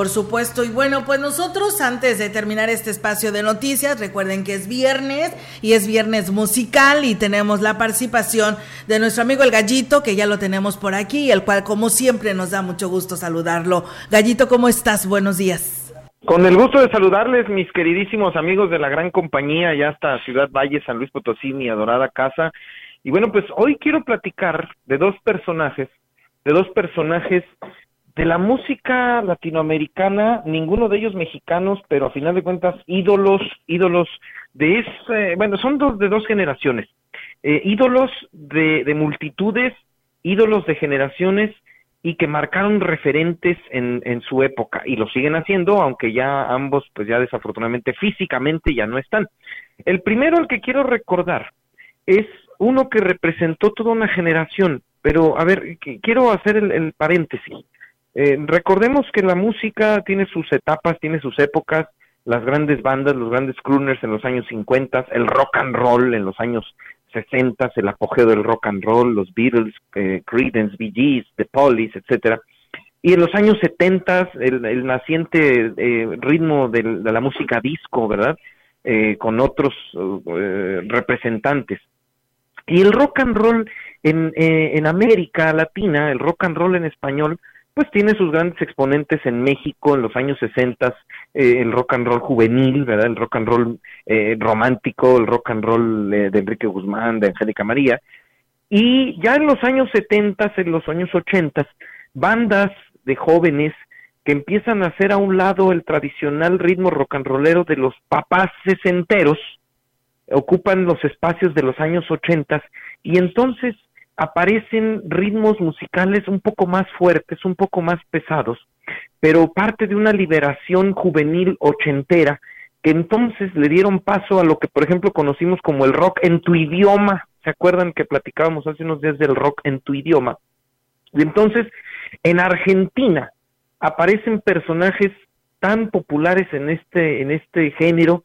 Por supuesto, y bueno, pues nosotros antes de terminar este espacio de noticias, recuerden que es viernes y es viernes musical y tenemos la participación de nuestro amigo el Gallito, que ya lo tenemos por aquí, el cual como siempre nos da mucho gusto saludarlo. Gallito, ¿cómo estás? Buenos días. Con el gusto de saludarles, mis queridísimos amigos de la gran compañía, ya hasta Ciudad Valle, San Luis Potosí, mi adorada casa. Y bueno, pues hoy quiero platicar de dos personajes, de dos personajes de la música latinoamericana, ninguno de ellos mexicanos, pero a final de cuentas ídolos, ídolos de ese, bueno, son dos de dos generaciones, eh, ídolos de, de multitudes, ídolos de generaciones y que marcaron referentes en, en su época y lo siguen haciendo, aunque ya ambos, pues ya desafortunadamente físicamente ya no están. El primero al que quiero recordar es uno que representó toda una generación, pero a ver, quiero hacer el, el paréntesis. Eh, recordemos que la música tiene sus etapas, tiene sus épocas, las grandes bandas, los grandes crooners en los años 50, el rock and roll en los años 60, el apogeo del rock and roll, los Beatles, eh, Creedence, Bee Gees, The Police, etcétera. Y en los años 70 el, naciente eh, ritmo de, de, la música disco, ¿verdad? Eh, con otros eh, representantes. Y el rock and roll en, eh, en América Latina, el rock and roll en español, pues tiene sus grandes exponentes en México en los años 60, eh, el rock and roll juvenil, ¿verdad? El rock and roll eh, romántico, el rock and roll eh, de Enrique Guzmán, de Angélica María. Y ya en los años 70, en los años 80, bandas de jóvenes que empiezan a hacer a un lado el tradicional ritmo rock and rollero de los papás sesenteros, ocupan los espacios de los años 80 y entonces aparecen ritmos musicales un poco más fuertes, un poco más pesados, pero parte de una liberación juvenil ochentera que entonces le dieron paso a lo que, por ejemplo, conocimos como el rock en tu idioma. ¿Se acuerdan que platicábamos hace unos días del rock en tu idioma? Y entonces, en Argentina aparecen personajes tan populares en este, en este género,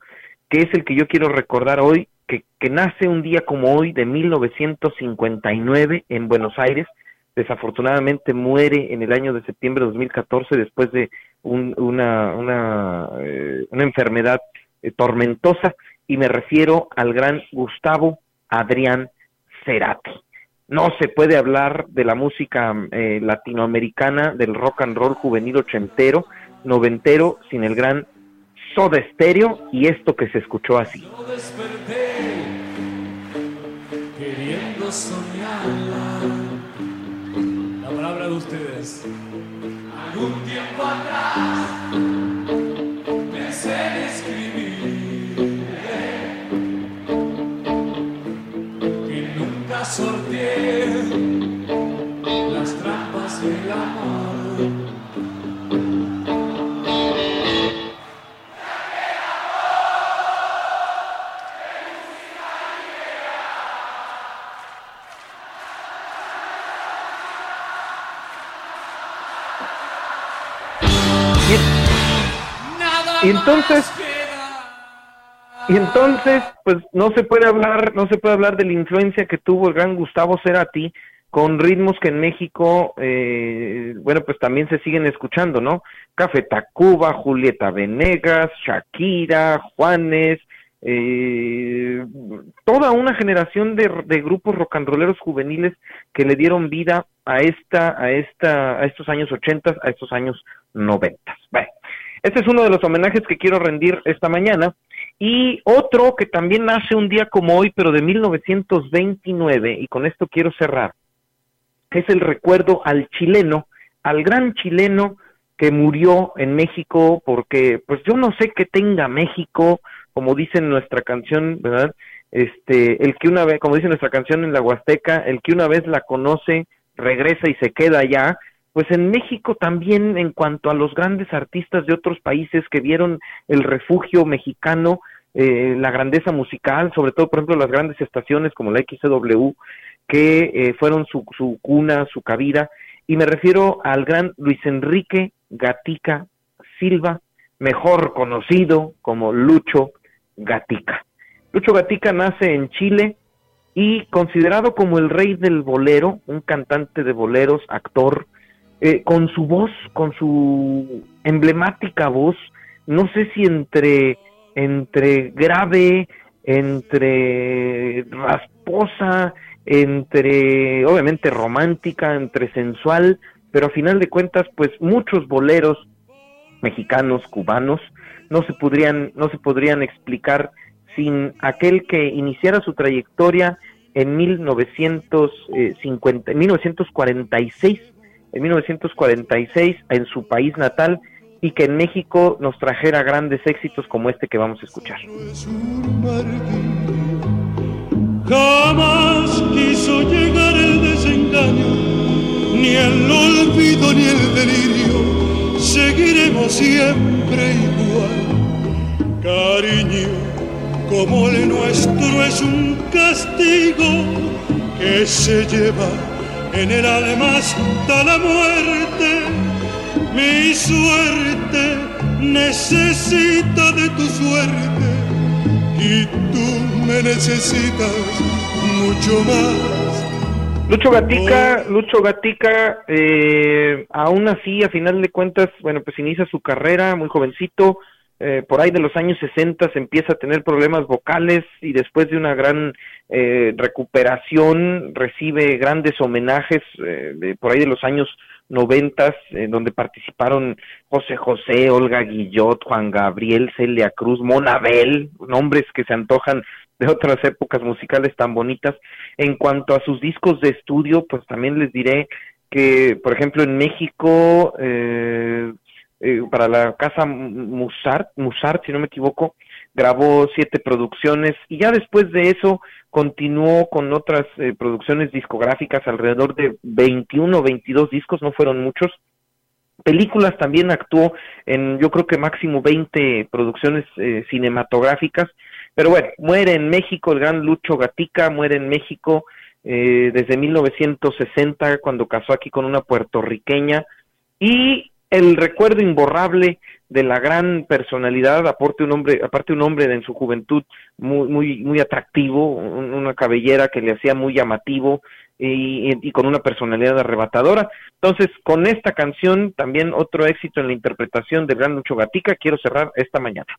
que es el que yo quiero recordar hoy, que, nace un día como hoy de 1959 en Buenos Aires. Desafortunadamente muere en el año de septiembre de 2014 después de un, una, una, eh, una, enfermedad eh, tormentosa y me refiero al gran Gustavo Adrián Cerati. No se puede hablar de la música eh, latinoamericana, del rock and roll juvenil ochentero, noventero, sin el gran Soda Stereo y esto que se escuchó así. Soñarla. La palabra de ustedes. Algún tiempo atrás pensé en escribir que nunca sorteé las trampas del amor. Y entonces, y entonces, pues no se puede hablar, no se puede hablar de la influencia que tuvo el gran Gustavo Cerati con ritmos que en México, eh, bueno, pues también se siguen escuchando, ¿no? Café Tacuba, Julieta Venegas, Shakira, Juanes, eh, toda una generación de, grupos rock juveniles que le dieron vida a esta, a esta, a estos años ochentas, a estos años noventas. Bueno, este es uno de los homenajes que quiero rendir esta mañana. Y otro que también nace un día como hoy, pero de 1929, y con esto quiero cerrar, es el recuerdo al chileno, al gran chileno que murió en México, porque pues yo no sé qué tenga México, como dice nuestra canción, ¿verdad? Este, el que una vez, como dice nuestra canción en la Huasteca, el que una vez la conoce, regresa y se queda allá, pues en México también en cuanto a los grandes artistas de otros países que vieron el refugio mexicano, eh, la grandeza musical, sobre todo por ejemplo las grandes estaciones como la XW, que eh, fueron su, su cuna, su cabida, y me refiero al gran Luis Enrique Gatica Silva, mejor conocido como Lucho Gatica. Lucho Gatica nace en Chile y considerado como el rey del bolero, un cantante de boleros, actor, eh, con su voz, con su emblemática voz, no sé si entre, entre grave, entre rasposa, entre obviamente romántica, entre sensual, pero a final de cuentas, pues muchos boleros mexicanos, cubanos, no se podrían, no se podrían explicar sin aquel que iniciara su trayectoria en 1950, 1946, en 1946 en su país natal y que en México nos trajera grandes éxitos como este que vamos a escuchar. Jamás quiso llegar el desengaño, ni el olvido ni el delirio, seguiremos siempre. Cariño, como el nuestro es un castigo que se lleva en el alma hasta la muerte. Mi suerte necesita de tu suerte y tú me necesitas mucho más. Lucho Gatica. Lucho Gatica, eh, aún así, a final de cuentas, bueno, pues inicia su carrera muy jovencito, eh, por ahí de los años 60 se empieza a tener problemas vocales y después de una gran eh, recuperación recibe grandes homenajes eh, por ahí de los años noventas, en donde participaron José José, Olga Guillot, Juan Gabriel, Celia Cruz, Monabel, nombres que se antojan de otras épocas musicales tan bonitas. En cuanto a sus discos de estudio, pues también les diré que, por ejemplo, en México, eh, eh, para la casa Musart, Musart, si no me equivoco, grabó siete producciones y ya después de eso continuó con otras eh, producciones discográficas, alrededor de 21 o 22 discos, no fueron muchos. Películas también actuó en, yo creo que máximo 20 producciones eh, cinematográficas, pero bueno, muere en México el gran Lucho Gatica, muere en México eh, desde 1960 cuando casó aquí con una puertorriqueña y el recuerdo imborrable de la gran personalidad, aparte un hombre, aparte un hombre en su juventud muy, muy, muy atractivo, una cabellera que le hacía muy llamativo y, con una personalidad arrebatadora. Entonces, con esta canción, también otro éxito en la interpretación de Gran Lucho Gatica, quiero cerrar esta mañana.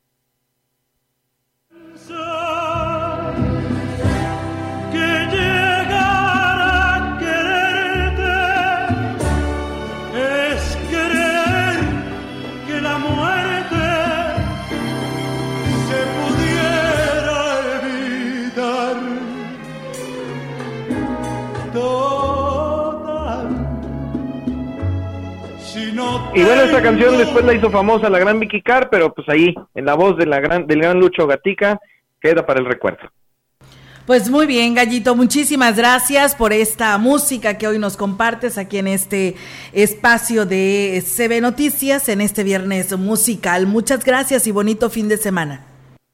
Y bueno, esta canción después la hizo famosa la gran Vicky Carr, pero pues ahí, en la voz de la gran, del gran Lucho Gatica, queda para el recuerdo. Pues muy bien, Gallito, muchísimas gracias por esta música que hoy nos compartes aquí en este espacio de CB Noticias, en este viernes musical. Muchas gracias y bonito fin de semana.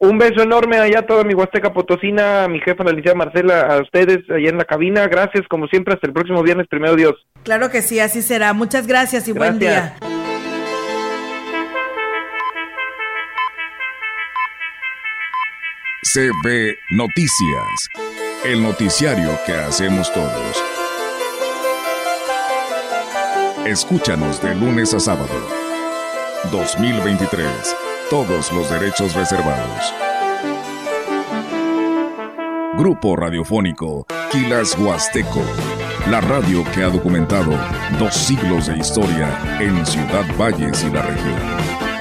Un beso enorme allá a toda mi Huasteca Potosina, a mi jefa, la licenciada Marcela, a ustedes allá en la cabina. Gracias, como siempre, hasta el próximo viernes, primero Dios. Claro que sí, así será. Muchas gracias y buen día. CB Noticias, el noticiario que hacemos todos. Escúchanos de lunes a sábado. 2023 todos los derechos reservados. Grupo Radiofónico Quilas Huasteco, la radio que ha documentado dos siglos de historia en Ciudad Valles y la región.